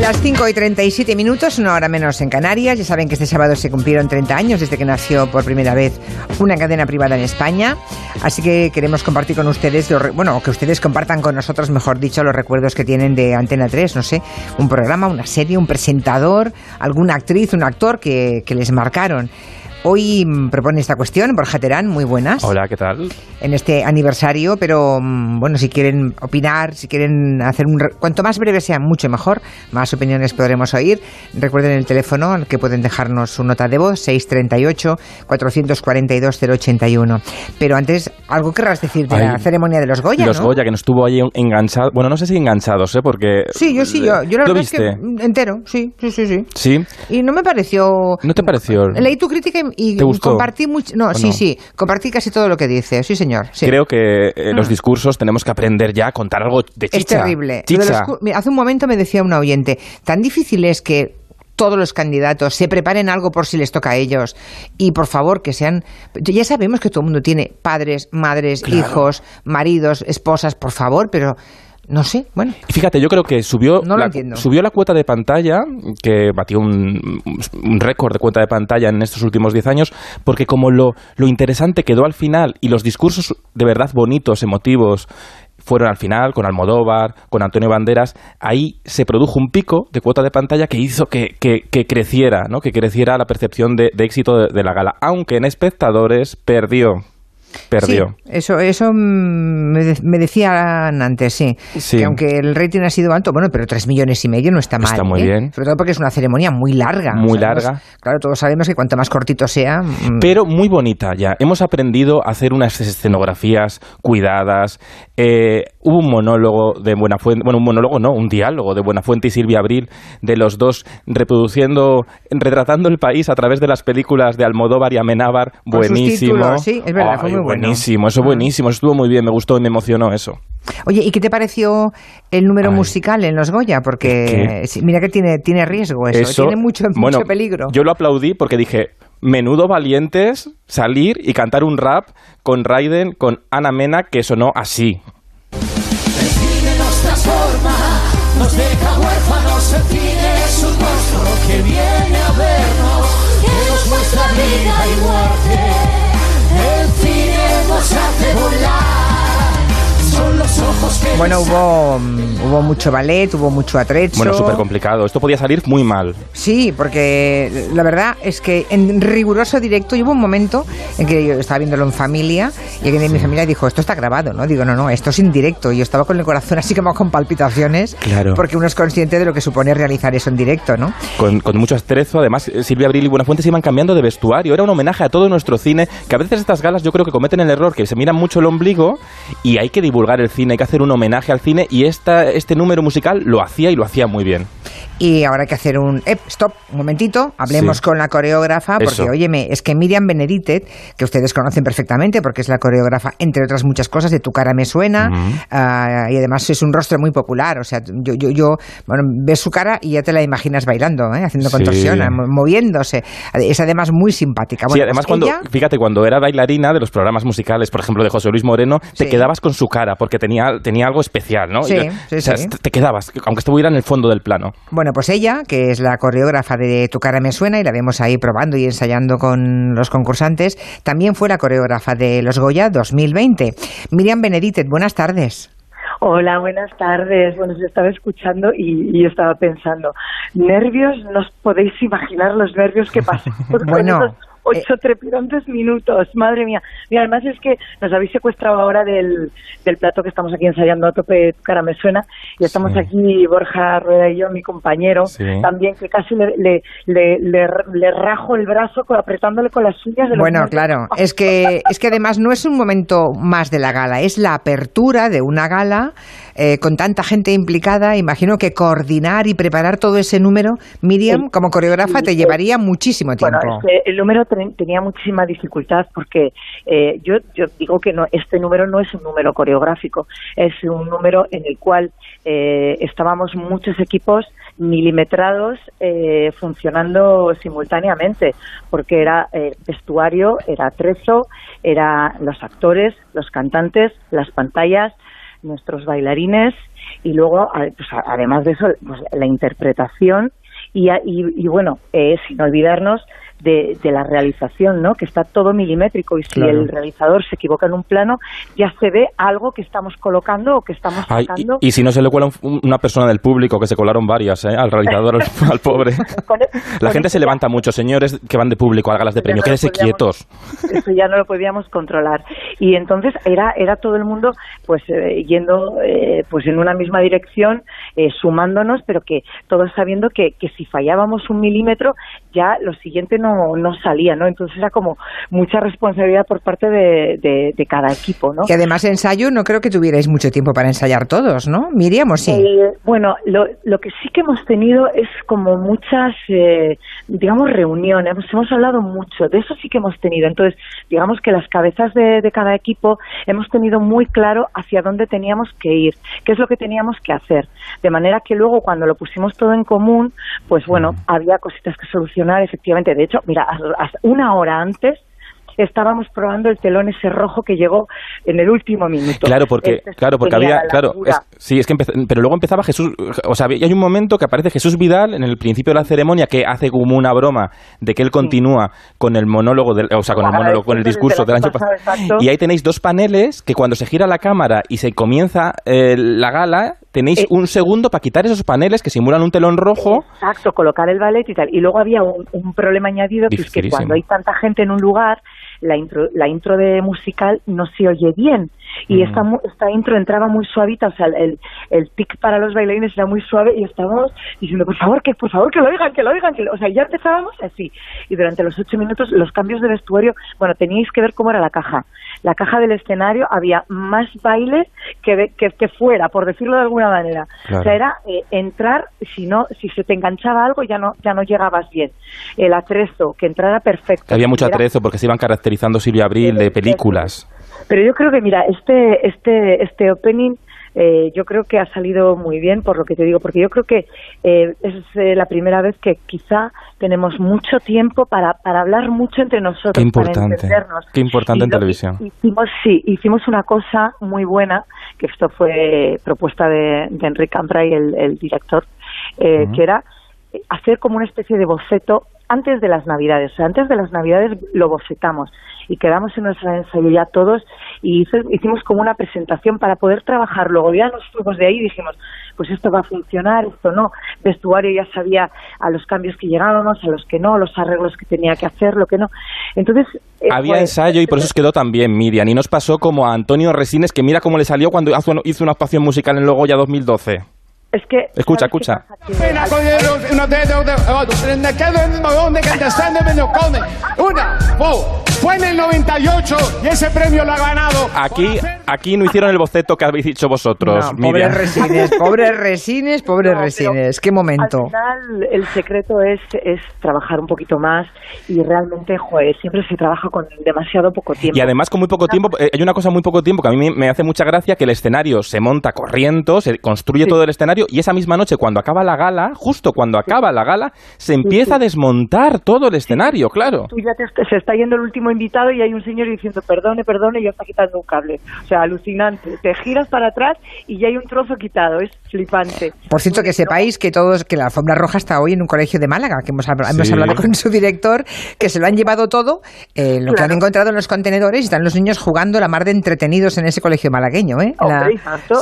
Las 5 y 37 minutos, una hora menos en Canarias. Ya saben que este sábado se cumplieron 30 años desde que nació por primera vez una cadena privada en España. Así que queremos compartir con ustedes, bueno, que ustedes compartan con nosotros, mejor dicho, los recuerdos que tienen de Antena 3, no sé, un programa, una serie, un presentador, alguna actriz, un actor que les marcaron. Hoy mm, propone esta cuestión Borja Terán, muy buenas. Hola, ¿qué tal? En este aniversario, pero mm, bueno, si quieren opinar, si quieren hacer un... Cuanto más breve sea, mucho mejor, más opiniones podremos oír. Recuerden el teléfono al que pueden dejarnos su nota de voz, 638-442-081. Pero antes, ¿algo querrás decir de la ceremonia de los Goya, Los Goya, que nos tuvo ahí enganchados, bueno, no sé si enganchados, ¿eh? Porque... Sí, yo sí, yo, yo la verdad es que entero, sí, sí, sí, sí. ¿Sí? Y no me pareció... ¿No te pareció? Leí tu crítica y y compartí mucho. No, sí, sí, compartí casi todo lo que dice, sí, señor. Creo que eh, los ah. discursos tenemos que aprender ya a contar algo de chicha. Es terrible. hace un momento me decía un oyente, tan difícil es que todos los candidatos se preparen algo por si les toca a ellos y por favor que sean ya sabemos que todo el mundo tiene padres, madres, hijos, maridos, esposas, por favor, pero no sé, bueno. Fíjate, yo creo que subió, la, subió la cuota de pantalla, que batió un, récord de cuota de pantalla en estos últimos 10 años, porque como lo, lo interesante quedó al final y los discursos de verdad bonitos, emotivos, fueron al final con Almodóvar, con Antonio Banderas, ahí se produjo un pico de cuota de pantalla que hizo que, que, creciera, ¿no? que creciera la percepción de, éxito de, la gala, aunque en espectadores perdió perdió. eso eso me, decían antes, sí, Que aunque el rating ha sido alto, bueno, pero tres millones y medio no está mal. Está muy ¿eh? bien. Sobre todo porque es una ceremonia muy larga. Muy larga. claro, todos sabemos que cuanto más cortito sea... Mm. Pero muy bonita ya. Hemos aprendido a hacer unas escenografías cuidadas. Eh, hubo un monólogo de Buenafuente, bueno, un monólogo no, un diálogo de Buenafuente y Silvia Abril, de los dos reproduciendo, retratando el país a través de las películas de Almodóvar y Amenábar. buenísimo. sí, es verdad, fue muy buenísimo, eso buenísimo, estuvo muy bien, me gustó y me emocionó eso. Oye, ¿y qué te pareció el número musical en los Goya? Porque mira que tiene, tiene riesgo eso, tiene mucho, mucho peligro. Yo lo aplaudí porque dije, menudo valientes salir y cantar un rap con Raiden, con Ana Mena, que sonó así. nos transforma, nos deja huérfanos, el Bueno, hubo, hubo mucho ballet, hubo mucho atrecho. Bueno, súper complicado. Esto podía salir muy mal. Sí, porque la verdad es que en riguroso directo hubo un momento en que yo estaba viéndolo en familia y alguien de mi familia dijo, esto está grabado, ¿no? Digo, no, no, esto es en directo. Y yo estaba con el corazón así como con palpitaciones. Claro. Porque uno es consciente de lo que supone realizar eso en directo, ¿no? Con, con mucho estrezo. Además, eh, Silvia Abril y Buenafuente se iban cambiando de vestuario. Era un homenaje a todo nuestro cine, que a veces estas galas yo creo que cometen el error, que se miran mucho el ombligo y hay que divulgar el cine, hay que hacer un homenaje al cine y esta, este número musical lo hacía y lo hacía muy bien. Y ahora hay que hacer un stop, un momentito, hablemos con la coreógrafa, porque óyeme, es que Miriam Beneditet, que ustedes conocen perfectamente porque es la coreógrafa, entre otras muchas cosas, de Tu cara me suena, ah, y además es un rostro muy popular, o sea, yo, yo, yo bueno, ves su cara y ya te la imaginas bailando, ¿eh? haciendo contorsión, moviéndose, es además muy simpática. sí, además pues cuando, fíjate, cuando era bailarina de los programas musicales, por ejemplo, de José Luis Moreno, te quedabas con su cara, porque tenía, tenía algo especial, ¿no? Sí, sí, Te quedabas, aunque estuviera en el fondo del plano. Bueno, pues ella, que es la coreógrafa de Tu cara me suena y la vemos ahí probando y ensayando con los concursantes, también fue la coreógrafa de Los Goya 2020. Miriam Beneditet, buenas tardes. Hola, buenas tardes. Bueno, yo estaba escuchando y, estaba pensando, nervios, no os podéis imaginar los nervios que pasan. bueno, ocho trepidantes minutos, madre mía. Y además es que nos habéis secuestrado ahora del, del plato que estamos aquí ensayando a tope, tu cara me suena, y estamos aquí, Borja Rueda y yo, mi compañero, también, que casi le, le, le, le, rajo el brazo apretándole con las uñas de Bueno, claro, es que, es que además no es un momento más de la gala, es la apertura de una gala eh, con tanta gente implicada, imagino que coordinar y preparar todo ese número, Miriam, como coreógrafa, te llevaría muchísimo tiempo. Bueno, el número tenía muchísima dificultad porque eh, yo, yo digo que no, este número no es un número coreográfico, es un número en el cual eh, estábamos muchos equipos milimetrados funcionando simultáneamente, porque era vestuario, era trezo, era los actores, los cantantes, las pantallas, nuestros bailarines y luego, pues, además de eso, pues, la interpretación. Y, y, bueno, eh, sin olvidarnos de, la realización, ¿no? Que está todo milimétrico y si el realizador se equivoca en un plano, ya se ve algo que estamos colocando o que estamos sacando. y, si no se le cuela una persona del público, que se colaron varias, ¿eh? Al realizador, al, pobre. la gente se levanta mucho, señores que van de público a galas de premio, quédense quietos. Eso ya no lo podíamos controlar. Y entonces era, era todo el mundo pues eh, yendo eh, pues en una misma dirección, eh, sumándonos, pero que todos sabiendo que, que si fallábamos un milímetro, ya lo siguiente no no, salía, ¿no? Entonces era como mucha responsabilidad por parte de, de, cada equipo, ¿no? Que además ensayo no creo que tuvierais mucho tiempo para ensayar todos, ¿no? Miriam, ¿o sí? Eh, bueno, lo, lo que sí que hemos tenido es como muchas, eh, digamos, reuniones, hemos, hablado mucho, de eso sí que hemos tenido. Entonces, digamos que las cabezas de, de cada equipo hemos tenido muy claro hacia dónde teníamos que ir, qué es lo que teníamos que hacer. De manera que luego cuando lo pusimos todo en común, pues bueno, había cositas que solucionar, efectivamente. De hecho, mira, una hora antes estábamos probando el telón ese rojo que llegó en el último minuto. Claro, porque, este claro, porque había, claro, sí, es que pero luego empezaba Jesús, o sea, hay un momento que aparece Jesús Vidal en el principio de la ceremonia que hace como una broma de que él continúa con el monólogo, del, o sea, con el monólogo, con el discurso del año pasado. Y ahí tenéis dos paneles que cuando se gira la cámara y se comienza eh, la gala, tenéis eh, un segundo para quitar esos paneles que simulan un telón rojo. Exacto, colocar el ballet y tal. Y luego había un, problema añadido que es que cuando hay tanta gente en un lugar, la intro, la intro de musical no se oye bien y esta, esta intro entraba muy suavita, o sea, el, el tic para los bailarines era muy suave y estábamos diciendo, por favor, que por favor, que lo oigan, que lo oigan, que o sea, ya empezábamos así. Y durante los ocho minutos los cambios de vestuario, bueno, teníais que ver cómo era la caja. La caja del escenario había más baile que, que, que fuera, por decirlo de alguna manera. O sea, era eh, entrar, si no, si se te enganchaba algo ya no, ya no llegabas bien. El atrezo, que entrara perfecto. Había mucho atrezo porque se iban caracterizando Silvia Abril de películas. Pero yo creo que, mira, este, este, este opening eh, yo creo que ha salido muy bien por lo que te digo, porque yo creo que eh, es eh, la primera vez que quizá tenemos mucho tiempo para, para hablar mucho entre nosotros, Qué importante. para entendernos. Qué importante en televisión. Hicimos, sí, hicimos una cosa muy buena, que esto fue propuesta de, de Enrique Cambrai, el, el director, que era hacer como una especie de boceto antes de las Navidades. O sea, antes de las Navidades lo bocetamos y quedamos en nuestra ensayo ya todos y hicimos como una presentación para poder trabajar. Luego ya nos fuimos de ahí y dijimos, pues esto va a funcionar, esto no. Vestuario ya sabía a los cambios que llegábamos, a los que no, los arreglos que tenía que hacer, lo que no. Entonces... Eh, Había pues, ensayo y por eso quedó tan bien, Miriam. Y nos pasó como a Antonio Resines, que mira cómo le salió cuando hizo una actuación musical en Logoya 2012. Es que. Escucha, escucha. Una, fue en el 98 y ese premio lo ha ganado. Aquí, aquí no hicieron el boceto que habéis dicho vosotros. No, pobres resines, pobres resines, pobres resines. Qué momento. Al final, el secreto es, es trabajar un poquito más y realmente, joder, siempre se trabaja con demasiado poco tiempo. Y además, con muy poco tiempo, eh, hay una cosa muy poco tiempo que a mí me hace mucha gracia: que el escenario se monta corriendo, se construye todo el escenario y esa misma noche, cuando acaba la gala, justo cuando acaba la gala, se empieza a desmontar todo el escenario, claro. Tú ya se está yendo el último invitado y hay un señor diciendo perdone, perdone y ya está quitando un cable. O sea, alucinante. Te giras para atrás y ya hay un trozo quitado. Es flipante. Por cierto, que sepáis que todos, que la alfombra roja está hoy en un colegio de Málaga, que hemos, hablado con su director, que se lo han llevado todo, eh, lo que han encontrado en los contenedores y están los niños jugando la mar de entretenidos en ese colegio malagueño. ¿eh?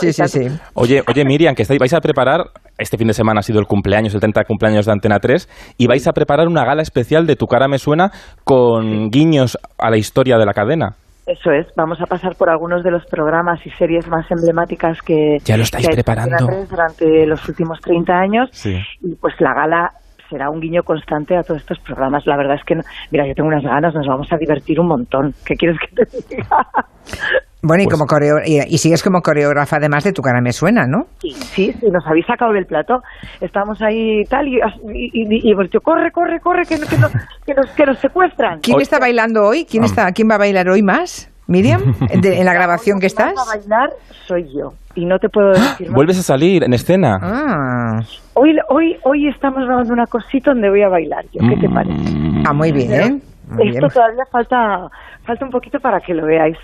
sí, sí, sí. Oye, oye, Miriam, que estáis, vais a preparar este fin de semana ha sido el cumpleaños, el 30 cumpleaños de Antena 3, y vais a preparar una gala especial de Tu cara me suena con guiños a la historia de la cadena. Eso es, vamos a pasar por algunos de los programas y series más emblemáticas que... Ya lo estáis preparando. Durante los últimos 30 años. Y pues la gala será un guiño constante a todos estos programas. La verdad es que, mira, yo tengo unas ganas, nos vamos a divertir un montón. ¿Qué quieres que te diga? Bueno, y, pues como y, sigues como coreógrafa además de Tu cara me suena, ¿no? Sí, sí, nos habéis sacado del plato. Estamos ahí tal y, y, hemos dicho, corre, corre, corre, que, que, nos, que, nos, que nos secuestran. ¿Quién está bailando hoy? ¿Quién, está, ¿Quién va a bailar hoy más? Miriam, en la grabación que estás. a bailar soy yo y no te puedo decir. ¿Vuelves a salir en escena? Ah. Hoy, hoy, hoy estamos grabando una cosita donde voy a bailar. Yo, ¿Qué te parece? Ah, muy bien. Esto todavía falta falta un poquito para que lo veáis.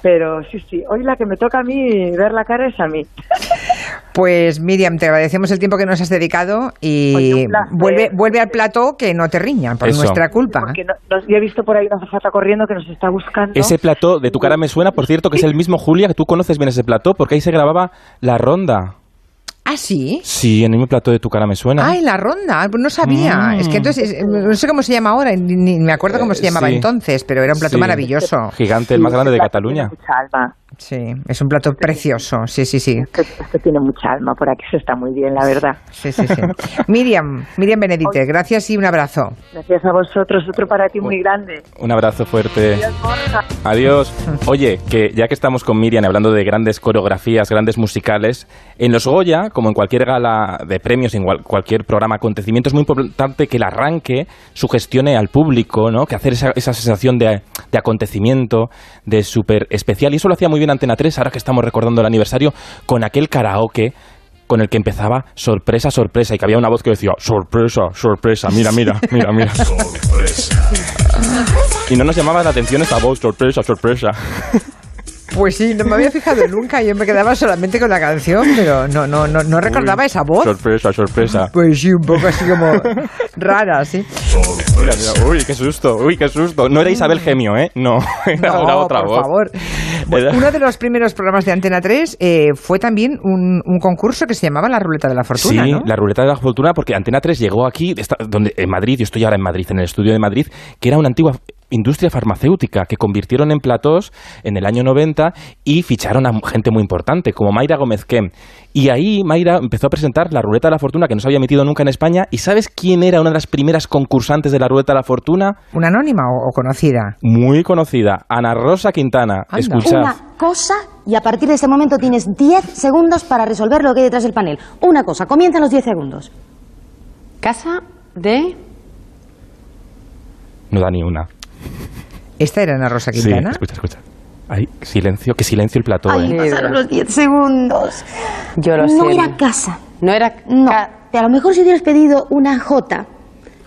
Pero sí, sí, hoy la que me toca a mí ver la cara es a mí. Pues Miriam, te agradecemos el tiempo que nos has dedicado y vuelve, vuelve al plato que no te riñan por nuestra culpa. Porque no, he visto por ahí una zafata corriendo que nos está buscando. Ese plato de tu cara me suena, por cierto, que es el mismo Julia, que tú conoces bien ese plato, porque ahí se grababa la ronda. ¿Ah, sí? Sí, en el mismo plato de tu cara me suena. Ah, en la ronda. No sabía. Es que entonces, no sé cómo se llama ahora, ni, me acuerdo cómo se llamaba entonces, pero era un plato maravilloso. Gigante, el más grande de Cataluña. Sí, es un plato precioso, sí, sí, sí. Esto, tiene mucha alma, por aquí se está muy bien, la verdad. Sí, sí, sí. Miriam, Miriam Benedite, gracias y un abrazo. Gracias a vosotros, otro para ti muy grande. Un abrazo fuerte. Adiós, Oye, que ya que estamos con Miriam hablando de grandes coreografías, grandes musicales, en los Goya, como en cualquier gala de premios, en cualquier programa acontecimiento, es muy importante que el arranque sugestione al público, ¿no? Que hacer esa, esa sensación de, de acontecimiento, de súper especial. Y eso lo hacía muy bien Antena 3, ahora que estamos recordando el aniversario, con aquel karaoke con el que empezaba sorpresa, sorpresa, y que había una voz que decía, sorpresa, sorpresa, mira, mira, mira, mira. Sorpresa. Y no nos llamaba la atención esta voz, sorpresa, sorpresa. Pues sí, no me había fijado nunca. Yo me quedaba solamente con la canción, pero no, no, no, no recordaba esa voz. Sorpresa, sorpresa. Pues sí, un poco así como rara, sí. Mira, mira, uy, qué susto, uy, qué susto. No era Isabel Gemio, ¿eh? No, era, otra por favor. uno de los primeros programas de Antena 3 eh, fue también un, un, concurso que se llamaba La Ruleta de la Fortuna, Sí, La Ruleta de la Fortuna, porque Antena 3 llegó aquí, donde, en Madrid, yo estoy ahora en Madrid, en el estudio de Madrid, que era una antigua industria farmacéutica que convirtieron en platós en el año 90 y ficharon a gente muy importante, como Mayra Gómez Kem. Y ahí Mayra empezó a presentar la Ruleta de la Fortuna, que no se había metido nunca en España. ¿Y sabes quién era una de las primeras concursantes de la Ruleta de la Fortuna? ¿Una anónima o, conocida? Muy conocida, Ana Rosa Quintana. Escuchad. Una cosa y a partir de ese momento tienes 10 segundos para resolver lo que hay detrás del panel. Una cosa, comienzan los 10 segundos. Casa de... No da ni una. ¿Esta era Ana Rosa Quintana? Sí, escucha, escucha. Ay, silencio, que silencio el plató. Ay, ¿eh? pasaron los 10 segundos. Yo lo sé. No era casa. No era... No, a lo mejor si hubieras pedido una J.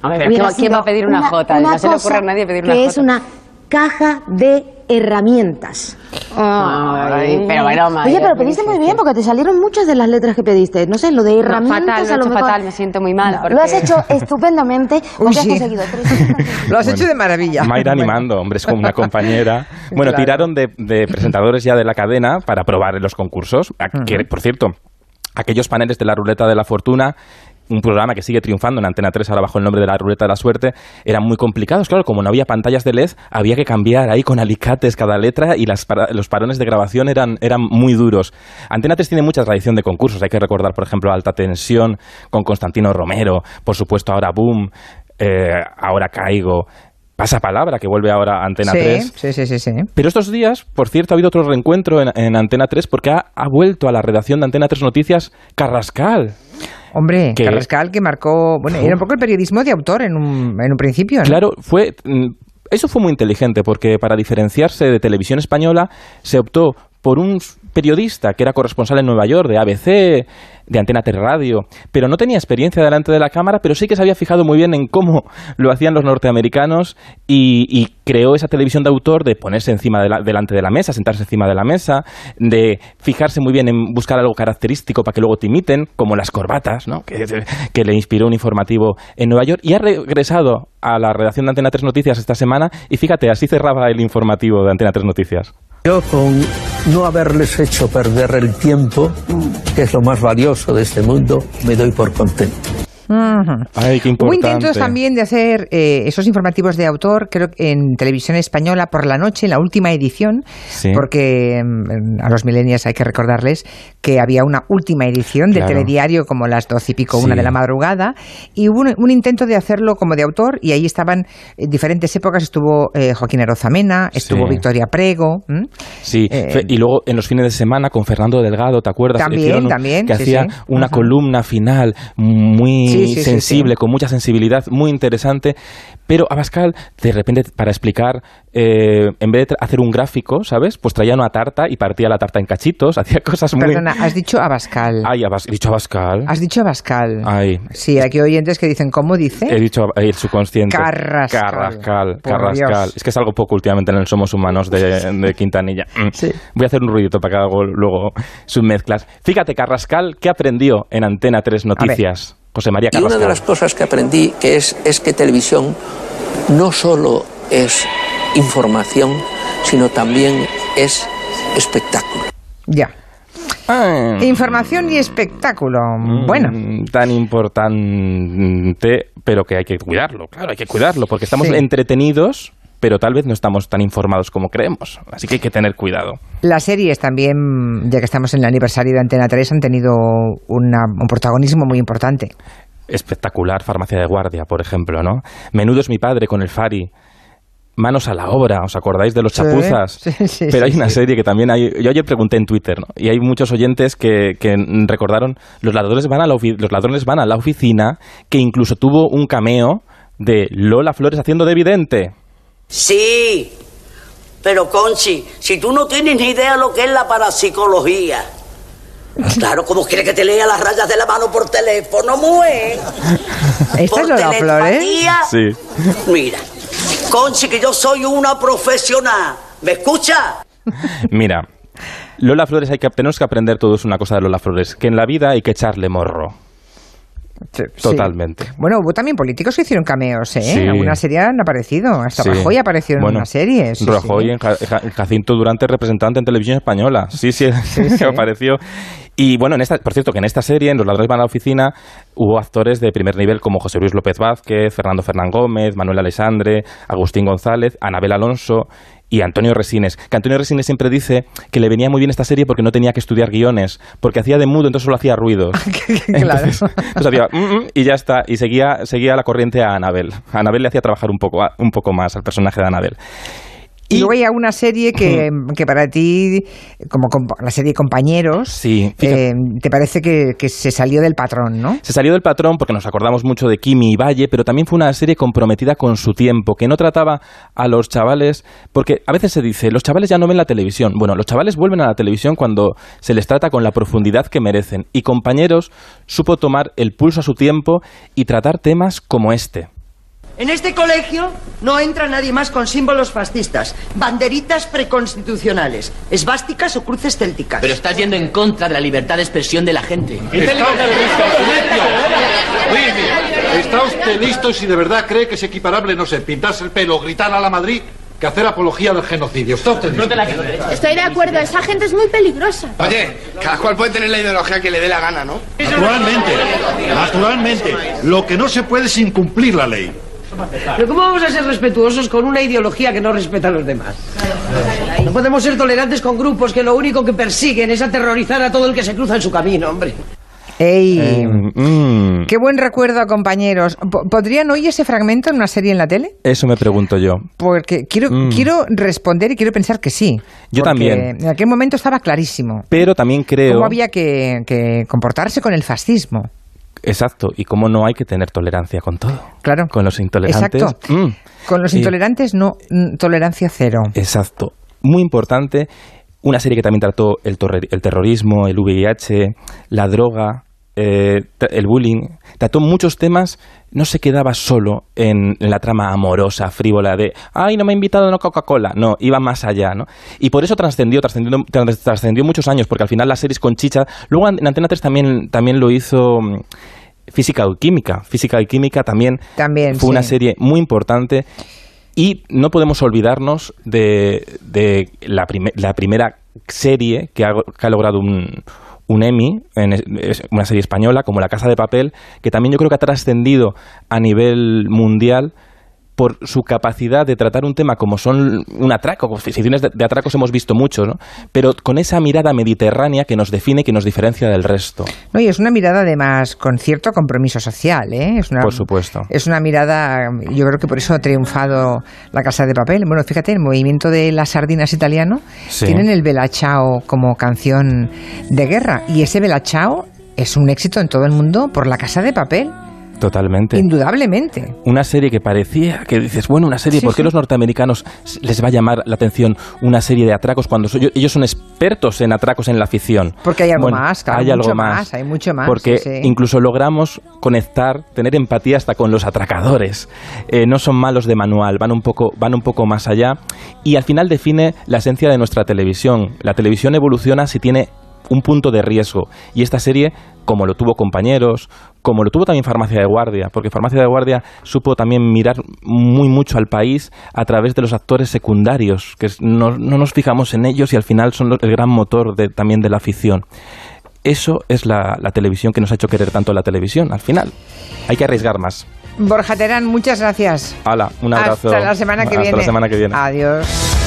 A ver, ¿quién va a pedir una, J? no se le ocurre a nadie pedir una J. Que es una caja de herramientas. Ay, pero bueno, Oye, pero pediste muy bien porque te salieron muchas de las letras que pediste. No sé, lo de herramientas fatal, lo, fatal, me siento muy mal. Lo has hecho estupendamente porque has conseguido Lo has hecho de maravilla. Mayra animando, hombre, es como una compañera. Bueno, tiraron de, presentadores ya de la cadena para probar en los concursos. Que, por cierto, aquellos paneles de la ruleta de la fortuna un programa que sigue triunfando en Antena 3 ahora bajo el nombre de la ruleta de la suerte, eran muy complicados. Claro, como no había pantallas de LED, había que cambiar ahí con alicates cada letra y las los parones de grabación eran, eran muy duros. Antena 3 tiene mucha tradición de concursos. Hay que recordar, por ejemplo, Alta Tensión con Constantino Romero, por supuesto ahora Boom, eh, ahora Caigo. Pasa palabra, que vuelve ahora a Antena 3. Sí, sí, sí, sí. Pero estos días, por cierto, ha habido otro reencuentro en, Antena 3 porque ha, ha, vuelto a la redacción de Antena 3 Noticias Carrascal. Hombre, Carrascal que marcó, bueno, era un poco el periodismo de autor en un, en un principio. ¿no? Claro, fue mm, eso fue muy inteligente porque para diferenciarse de televisión española se optó por un periodista que era corresponsal en Nueva York de ABC, de Antena 3 Radio, pero no tenía experiencia delante de la cámara, pero sí que se había fijado muy bien en cómo lo hacían los norteamericanos y, creó esa televisión de autor de ponerse encima de delante de la mesa, sentarse encima de la mesa, de fijarse muy bien en buscar algo característico para que luego te imiten, como las corbatas, ¿no? que, que le inspiró un informativo en Nueva York, y ha regresado a la redacción de Antena 3 Noticias esta semana, y fíjate, así cerraba el informativo de Antena 3 Noticias. Yo con no haberles hecho perder el tiempo, que es lo más valioso de este mundo, me doy por contento. Ay, qué importante. Hubo intentos también de hacer eh, esos informativos de autor, creo que en televisión española por la noche, en la última edición, porque mm, a los millennials hay que recordarles que había una última edición del telediario como las doce y pico, una de la madrugada, y hubo un, intento de hacerlo como de autor, y ahí estaban en diferentes épocas, estuvo eh, Joaquín Arozamena, estuvo Victoria Prego. Sí, eh, y luego en los fines de semana con Fernando Delgado, ¿te acuerdas? También, también. Que hacía una columna final muy muy sensible, con mucha sensibilidad, muy interesante. Pero Abascal, de repente, para explicar, eh, en vez de hacer un gráfico, ¿sabes? Pues traía una tarta y partía la tarta en cachitos, hacía cosas muy... Perdona, has dicho Abascal. Ay, he dicho Abascal. Has dicho Abascal. Ay. Sí, aquí oyentes que dicen, ¿cómo dice? He dicho el subconsciente. Carrascal. Carrascal, Carrascal. Es que es algo poco últimamente en el Somos Humanos de, Quintanilla. Mm. Sí. Voy a hacer un ruidito para que haga luego sus mezclas. Fíjate, Carrascal, ¿qué aprendió en Antena 3 Noticias? José María Carrascal. Y una de las cosas que aprendí que es, es que televisión no solo es información, sino también es espectáculo. Ya. Ah. Información y espectáculo. Mm, bueno. Tan importante, pero que hay que cuidarlo. Claro, hay que cuidarlo, porque estamos entretenidos, pero tal vez no estamos tan informados como creemos. Así que hay que tener cuidado. Las series también, ya que estamos en el aniversario de Antena 3, han tenido un protagonismo muy importante espectacular Farmacia de Guardia, por ejemplo, ¿no? Menudo es mi padre con el Fari. Manos a la obra, ¿os acordáis de los chapuzas? Pero hay una serie que también hay. Yo ayer pregunté en Twitter, ¿no? Y hay muchos oyentes que, recordaron los ladrones van a la los ladrones van a la oficina, que incluso tuvo un cameo de Lola Flores haciendo de evidente. Sí, pero Conchi, si tú no tienes ni idea lo que es la parapsicología, Claro, ¿cómo quiere que te lea las rayas de la mano por teléfono, mujer? ¿Esta es Lola Flores? Sí. Mira, Conchi, que yo soy una profesional. ¿Me escucha? Mira, Lola Flores, hay que, tenemos que aprender todos una cosa de Lola Flores, que en la vida hay que echarle morro. Totalmente. Bueno, hubo también políticos que hicieron cameos, ¿eh? En alguna serie han aparecido. Hasta Rajoy apareció en una serie. Rajoy en Jacinto Durante, representante en televisión española. Sí, sí, apareció. Y bueno, en esta, por cierto, que en esta serie, en Los ladrones van a la oficina, hubo actores de primer nivel como José Luis López Vázquez, Fernando Fernán Gómez, Manuel Alexandre, Agustín González, Anabel Alonso y Antonio Resines. Que Antonio Resines siempre dice que le venía muy bien esta serie porque no tenía que estudiar guiones, porque hacía de mudo, entonces solo hacía ruidos. claro. hacía, mm, mm", y ya está, y seguía, seguía la corriente a Anabel. A Anabel le hacía trabajar un poco, un poco más al personaje de Anabel. Y, luego hay una serie que, que, para ti, como la serie Compañeros, sí, eh, te parece que, que, se salió del patrón, ¿no? Se salió del patrón porque nos acordamos mucho de Kimi y Valle, pero también fue una serie comprometida con su tiempo, que no trataba a los chavales, porque a veces se dice, los chavales ya no ven la televisión. Bueno, los chavales vuelven a la televisión cuando se les trata con la profundidad que merecen. Y Compañeros supo tomar el pulso a su tiempo y tratar temas como este. En este colegio no entra nadie más con símbolos fascistas, banderitas preconstitucionales, esvásticas o cruces célticas. Pero estás yendo en contra de la libertad de expresión de la gente. Está ¿Está usted listo si de verdad cree que es equiparable, no sé, pintarse el pelo, gritar a la Madrid que hacer apología del genocidio. ¿Está usted listo? Estoy de acuerdo, esa gente es muy peligrosa. Oye, cada cual puede tener la ideología que le dé la gana, ¿no? Naturalmente, naturalmente. Lo que no se puede es incumplir la ley. Pero ¿cómo vamos a ser respetuosos con una ideología que no respeta a los demás? No podemos ser tolerantes con grupos que lo único que persiguen es aterrorizar a todo el que se cruza en su camino, hombre. ¡Ey! Eh, mm. ¡Qué buen recuerdo, compañeros! ¿Podrían oír ese fragmento en una serie en la tele? Eso me pregunto yo. Porque quiero, mm. quiero responder y quiero pensar que sí. Yo también. En aquel momento estaba clarísimo. Pero también creo... ¿Cómo había que, que comportarse con el fascismo? Exacto, y cómo no hay que tener tolerancia con todo. Claro. Con los intolerantes. Exacto. Mm. Con los intolerantes no, mm, tolerancia cero. Exacto. Muy importante, una serie que también trató el, el terrorismo, el VIH, la droga, eh, el bullying, trató muchos temas, no se quedaba solo en, la trama amorosa, frívola de, ay, no me ha invitado a una Coca-Cola, no, iba más allá, ¿no? Y por eso trascendió, trascendió, trascendió muchos años, porque al final las series con chicha, luego en Antena 3 también, también lo hizo mm, Física y Química, Física y Química también, también fue una serie muy importante. Y no podemos olvidarnos de, de la, la primera serie que que ha logrado un un Emmy, en una serie española como La Casa de Papel, que también yo creo que ha trascendido a nivel mundial por su capacidad de tratar un tema como son un atraco, ficciones de, atracos hemos visto mucho, ¿no? pero con esa mirada mediterránea que nos define, que nos diferencia del resto. No, y es una mirada además con cierto compromiso social, ¿eh? Es una, por supuesto. Es una mirada, yo creo que por eso ha triunfado la Casa de Papel. Bueno, fíjate, el movimiento de las sardinas italiano tienen el Bella Ciao como canción de guerra y ese Bella Ciao es un éxito en todo el mundo por la Casa de Papel. Totalmente. Indudablemente. Una serie que parecía que dices, bueno, una serie, ¿por qué los norteamericanos les va a llamar la atención una serie de atracos cuando ellos son expertos en atracos en la ficción? Porque hay algo más, claro, hay algo más, hay mucho más. Porque incluso logramos conectar, tener empatía hasta con los atracadores. Eh, no son malos de manual, van un poco, van un poco más allá y al final define la esencia de nuestra televisión. La televisión evoluciona si tiene un punto de riesgo. Y esta serie, como lo tuvo compañeros, como lo tuvo también Farmacia de Guardia, porque Farmacia de Guardia supo también mirar muy mucho al país a través de los actores secundarios, que no, nos fijamos en ellos y al final son el gran motor de, también de la ficción. Eso es la, televisión que nos ha hecho querer tanto la televisión, al final. Hay que arriesgar más. Borja Terán, muchas gracias. Hala, un abrazo. Hasta la semana que Hasta la semana que viene. Adiós.